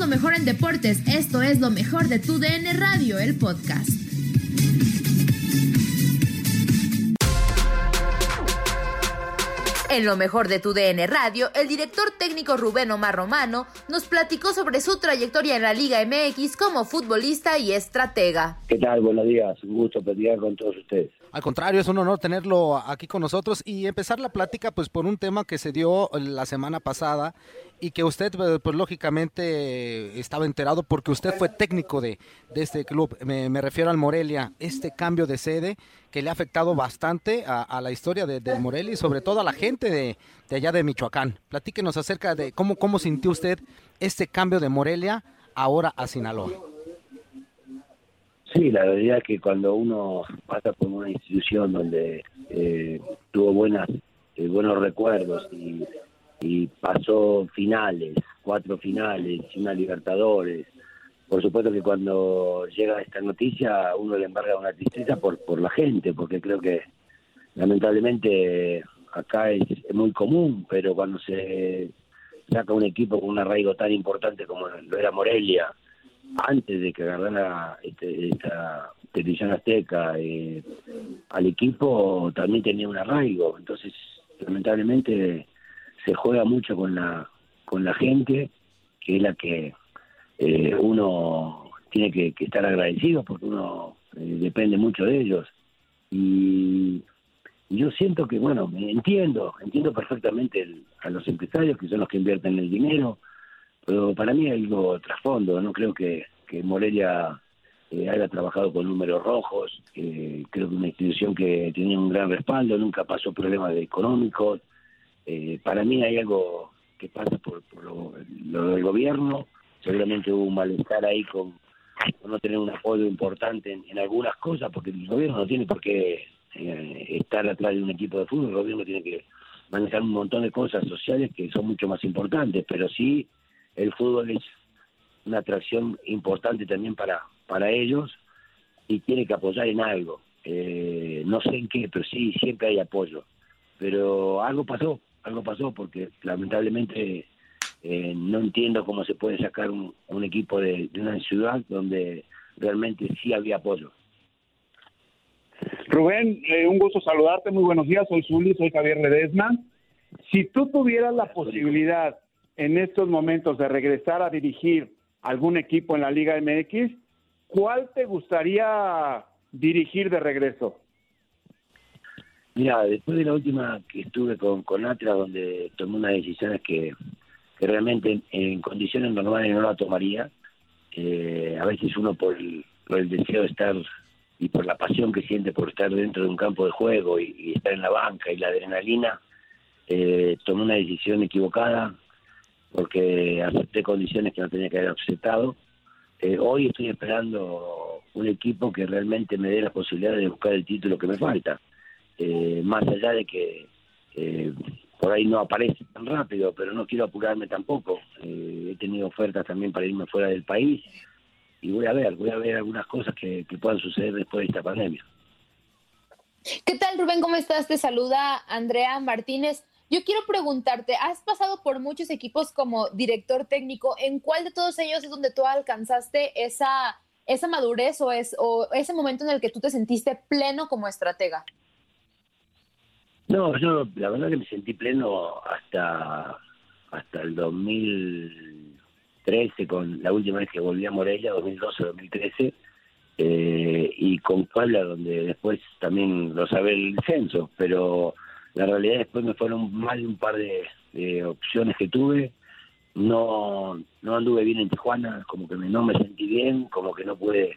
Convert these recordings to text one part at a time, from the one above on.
Lo mejor en deportes. Esto es lo mejor de tu DN Radio, el podcast. En lo mejor de tu DN Radio, el director técnico Rubén Omar Romano nos platicó sobre su trayectoria en la Liga MX como futbolista y estratega. ¿Qué tal? Buenos días. Un gusto platicar con todos ustedes. Al contrario, es un honor tenerlo aquí con nosotros y empezar la plática pues por un tema que se dio la semana pasada y que usted pues lógicamente estaba enterado porque usted fue técnico de, de este club, me, refiero al Morelia, este cambio de sede que le ha afectado bastante a, a la historia del de Morelia y sobre todo a la gente de, de, allá de Michoacán. Platíquenos acerca de cómo, cómo sintió usted este cambio de Morelia ahora a Sinaloa. Sí, la realidad es que cuando uno pasa por una institución donde eh, tuvo buenas eh, buenos recuerdos y, y, pasó finales, cuatro finales una Libertadores, por supuesto que cuando llega esta noticia uno le embarga una tristeza por, por la gente, porque creo que lamentablemente acá es, es muy común, pero cuando se saca un equipo con un arraigo tan importante como lo era Morelia, antes de que agarrara este, esta televisión azteca eh, al equipo también tenía un arraigo. Entonces lamentablemente se juega mucho con la con la gente que es la que eh, uno tiene que, estar agradecido porque uno eh, depende mucho de ellos. Y, yo siento que bueno entiendo entiendo perfectamente el, a los empresarios que son los que invierten el dinero pero para mí hay algo trasfondo, no creo que, que Morelia eh, haya trabajado con números rojos, creo que una institución que tenía un gran respaldo, nunca pasó problemas económicos, eh, para mí hay algo que pasa por, por lo, del gobierno, seguramente hubo un malestar ahí con, no tener un apoyo importante en, algunas cosas, porque el gobierno no tiene por qué estar atrás de un equipo de fútbol, el gobierno tiene que manejar un montón de cosas sociales que son mucho más importantes, pero sí el fútbol es una atracción importante también para, para ellos y tiene que apoyar en algo. Eh, no sé en qué, pero sí, siempre hay apoyo. Pero algo pasó, algo pasó porque lamentablemente eh, no entiendo cómo se puede sacar un, equipo de, de, una ciudad donde realmente sí había apoyo. Rubén, eh, un gusto saludarte, muy buenos días, soy Zuli, soy Javier Ledesma. Si tú tuvieras la posibilidad en estos momentos de regresar a dirigir algún equipo en la Liga MX, ¿cuál te gustaría dirigir de regreso? Mira, después de la última que estuve con, con Atlas, donde tomé unas decisiones que, que realmente en, condiciones normales no la tomaría, eh, a veces uno por el, por deseo de estar y por la pasión que siente por estar dentro de un campo de juego y, y estar en la banca y la adrenalina, eh, tomé una decisión equivocada porque acepté condiciones que no tenía que haber aceptado. Eh, hoy estoy esperando un equipo que realmente me dé la posibilidad de buscar el título que me falta. Eh, más allá de que eh, por ahí no aparece tan rápido, pero no quiero apurarme tampoco. he tenido ofertas también para irme fuera del país y voy a ver, voy a ver algunas cosas que, que puedan suceder después de esta pandemia. ¿Qué tal, Rubén? ¿Cómo estás? Te saluda Andrea Martínez. Yo quiero preguntarte, has pasado por muchos equipos como director técnico, ¿en cuál de todos ellos es donde tú alcanzaste esa, esa madurez o, es, o ese momento en el que tú te sentiste pleno como estratega? No, yo la verdad que me sentí pleno hasta, hasta el 2013, con la última vez que volví a Morelia, 2012-2013, eh, y con Puebla, donde después también lo sabe el censo, pero la realidad después me fueron mal un par de, opciones que tuve. No, no anduve bien en Tijuana, como que no me sentí bien, como que no pude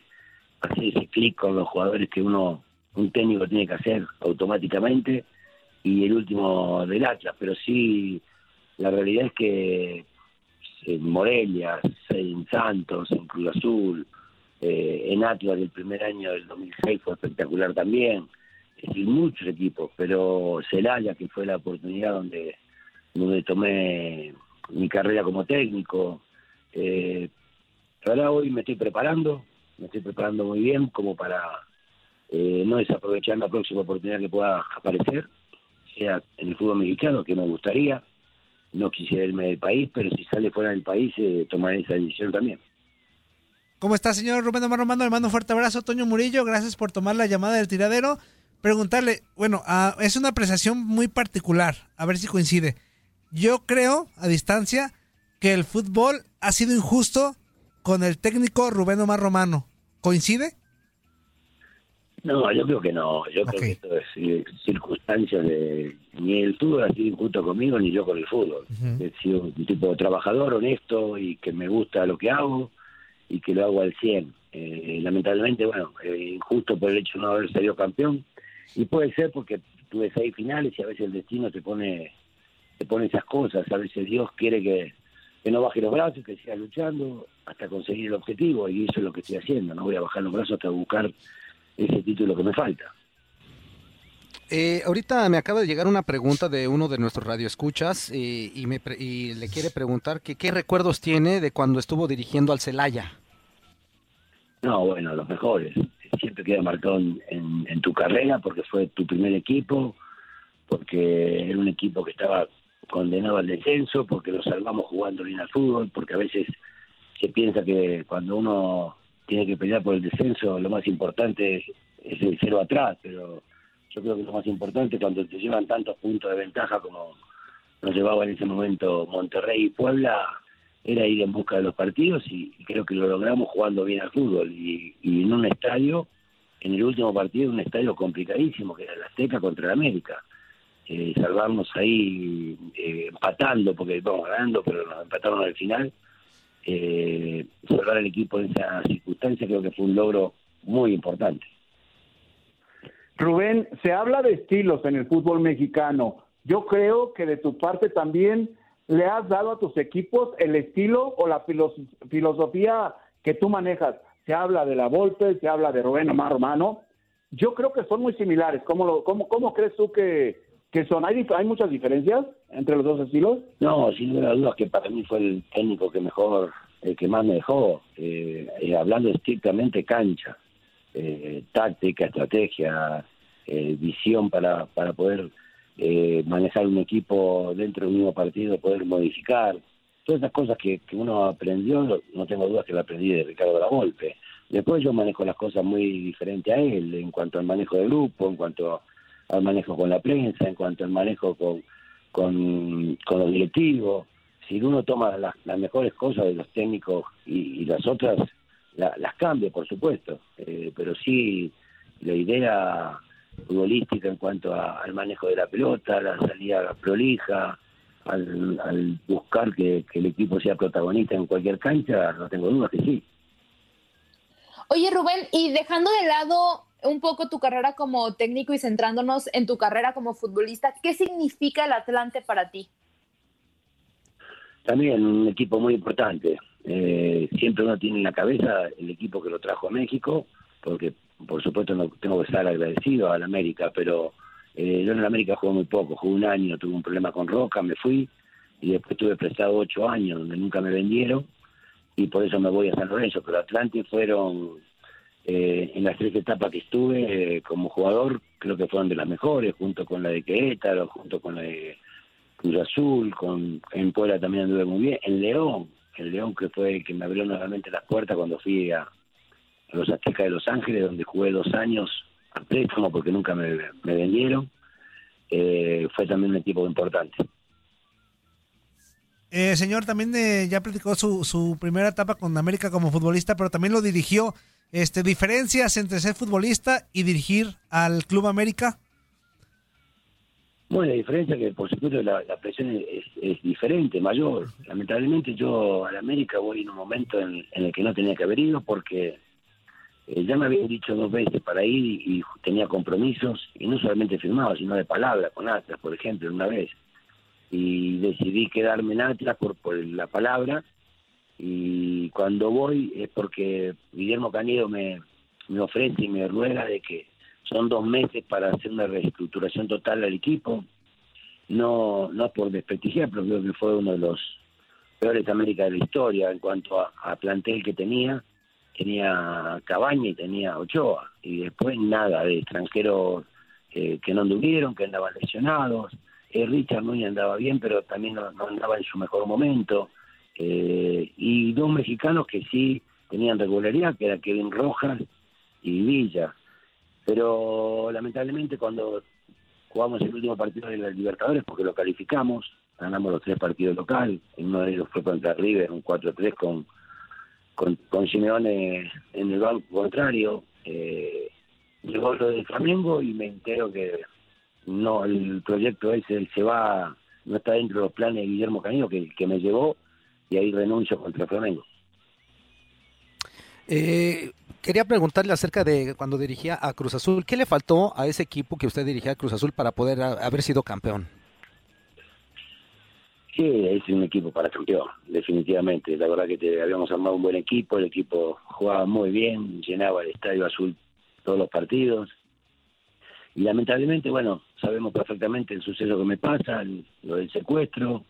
hacer ese clic con los jugadores que uno, un técnico tiene que hacer automáticamente. Y el último del Atlas, pero sí, la realidad es que en Morelia, en Santos, en Cruz Azul, eh, en Atlas del primer año del 2006 fue espectacular también y muchos equipos, pero Celaya, que fue la oportunidad donde, donde tomé mi carrera como técnico. Eh, ahora hoy me estoy preparando, me estoy preparando muy bien como para eh, no desaprovechar la próxima oportunidad que pueda aparecer, sea en el fútbol mexicano, que me gustaría. No quisiera irme del país, pero si sale fuera del país, eh, tomaré esa decisión también. ¿Cómo está, señor Rubén Omar Romano? Le mando un fuerte abrazo, Toño Murillo. Gracias por tomar la llamada del tiradero preguntarle, bueno, ah, es una apreciación muy particular, a ver si coincide. Yo creo, a distancia, que el fútbol ha sido injusto con el técnico Rubén Omar Romano. ¿Coincide? No, yo creo que no. Yo creo que esto es eh, circunstancias de... Ni el fútbol ha sido injusto conmigo, ni yo con el fútbol. He sido un tipo trabajador, honesto y que me gusta lo que hago y que lo hago al 100. Eh, lamentablemente, bueno, eh, injusto por el hecho de no haber salido campeón, y puede ser porque tuve seis finales y a veces el destino te pone te pone esas cosas, a veces Dios quiere que, no baje los brazos, que siga luchando hasta conseguir el objetivo y eso es lo que estoy haciendo, no voy a bajar los brazos hasta buscar ese título que me falta. Eh, ahorita me acaba de llegar una pregunta de uno de nuestros radioescuchas eh, y, me y le quiere preguntar que qué recuerdos tiene de cuando estuvo dirigiendo al Celaya. No, bueno, los mejores siempre queda marcado en, tu carrera porque fue tu primer equipo, porque era un equipo que estaba condenado al descenso, porque lo salvamos jugando bien al fútbol, porque a veces se piensa que cuando uno tiene que pelear por el descenso, lo más importante es, el cero atrás, pero yo creo que lo más importante cuando te llevan tantos puntos de ventaja como nos llevaba en ese momento Monterrey y Puebla, era ir en busca de los partidos y, creo que lo logramos jugando bien al fútbol y, en un estadio, en el último partido, un estadio complicadísimo que era el Azteca contra el América. Eh, salvarnos ahí eh, empatando, porque íbamos ganando, pero nos empataron al final. Eh, salvar al equipo en esa circunstancia creo que fue un logro muy importante. Rubén, se habla de estilos en el fútbol mexicano. Yo creo que de tu parte también le has dado a tus equipos el estilo o la filosofía que tú manejas. Se habla de la Volpe, se habla de Rubén Omar Romano. Yo creo que son muy similares. ¿Cómo, lo, cómo, cómo crees tú que, que son? ¿Hay, ¿Hay muchas diferencias entre los dos estilos? No, sin duda que para mí fue el técnico que mejor, el que más me dejó, eh, eh, hablando estrictamente cancha, eh, táctica, estrategia, visión para, para poder eh, manejar un equipo dentro de un mismo partido, poder modificar, todas esas cosas que, uno aprendió, no tengo dudas que lo aprendí de Ricardo La Volpe. Después yo manejo las cosas muy diferente a él, en cuanto al manejo de grupo, en cuanto al manejo con la prensa, en cuanto al manejo con, con, los directivos. Si uno toma las, mejores cosas de los técnicos y, las otras, las cambia, por supuesto. Eh, pero sí, la idea futbolística en cuanto al manejo de la pelota, la salida prolija, al, buscar que, el equipo sea protagonista en cualquier cancha, no tengo dudas que sí. Oye Rubén, y dejando de lado un poco tu carrera como técnico y centrándonos en tu carrera como futbolista, ¿qué significa el Atlante para ti? También un equipo muy importante. Eh, siempre uno tiene en la cabeza el equipo que lo trajo a México, porque por supuesto no tengo que estar agradecido al América, pero eh, yo en el América jugué muy poco, jugué un año, tuve un problema con Roca, me fui y después tuve prestado ocho años donde nunca me vendieron y por eso me voy a San Lorenzo, pero Atlante fueron eh, en las tres etapas que estuve como jugador, creo que fueron de las mejores, junto con la de Querétaro, junto con la de Azul, con, en Puebla también anduve muy bien, en León, el León que fue el que me abrió nuevamente las puertas cuando fui a, los Aztecas de Los Ángeles, donde jugué dos años a préstamo porque nunca me, vendieron, eh, fue también un equipo importante. Eh, señor, también eh, ya platicó su, su primera etapa con América como futbolista, pero también lo dirigió. Este, ¿Diferencias entre ser futbolista y dirigir al Club América? Bueno, la diferencia es que, por supuesto, la, presión es, diferente, mayor. Lamentablemente yo a América voy en un momento en, el que no tenía que haber ido porque eh, ya me habían dicho dos veces para ir y, tenía compromisos, y no solamente firmado, sino de palabra, con Atlas, por ejemplo, una vez. Y decidí quedarme en Atlas por, por la palabra, y cuando voy es porque Guillermo Canedo me, me ofrece y me ruega de que son dos meses para hacer una reestructuración total al equipo. No, no por desprestigiar, pero creo que fue uno de los peores América de la historia en cuanto a, plantel que tenía. Tenía Cabaña y tenía Ochoa. Y después nada de extranjeros que no anduvieron, que andaban lesionados. Eh, Richard Núñez andaba bien, pero también no, andaba en su mejor momento. Eh, y dos mexicanos que sí tenían regularidad, que era Kevin Rojas y Villa pero lamentablemente cuando jugamos el último partido de la Libertadores, porque lo calificamos, ganamos los tres partidos local, uno de ellos fue contra River, un 4-3 con, con, con Simeone en el banco contrario, eh, llegó lo del Flamengo y me entero que no el proyecto ese se va, no está dentro de los planes de Guillermo Canino, que, que me llevó, y ahí renuncio contra Flamengo. Eh, quería preguntarle acerca de cuando dirigía a Cruz Azul. ¿Qué le faltó a ese equipo que usted dirigía a Cruz Azul para poder haber sido campeón? Sí, es un equipo para campeón, definitivamente. La verdad que te, habíamos armado un buen equipo, el equipo jugaba muy bien, llenaba el estadio azul todos los partidos. Y lamentablemente, bueno, sabemos perfectamente el suceso que me pasa, lo del secuestro.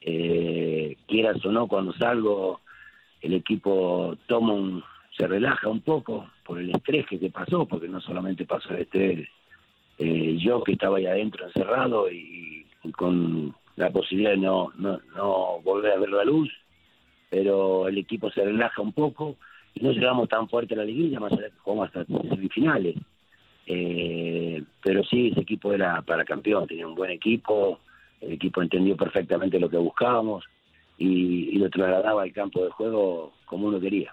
Eh, quieras o no, cuando salgo, el equipo toma un, se relaja un poco por el estrés que te pasó, porque no solamente pasó el estrés eh, yo que estaba ahí adentro encerrado y, con la posibilidad de no, no, no volver a ver la luz, pero el equipo se relaja un poco y no llegamos tan fuerte a la liguilla, más allá que jugamos hasta semifinales. Eh, pero sí, ese equipo era para campeón, tenía un buen equipo, el equipo entendió perfectamente lo que buscábamos y, y lo trasladaba al campo de juego como uno quería.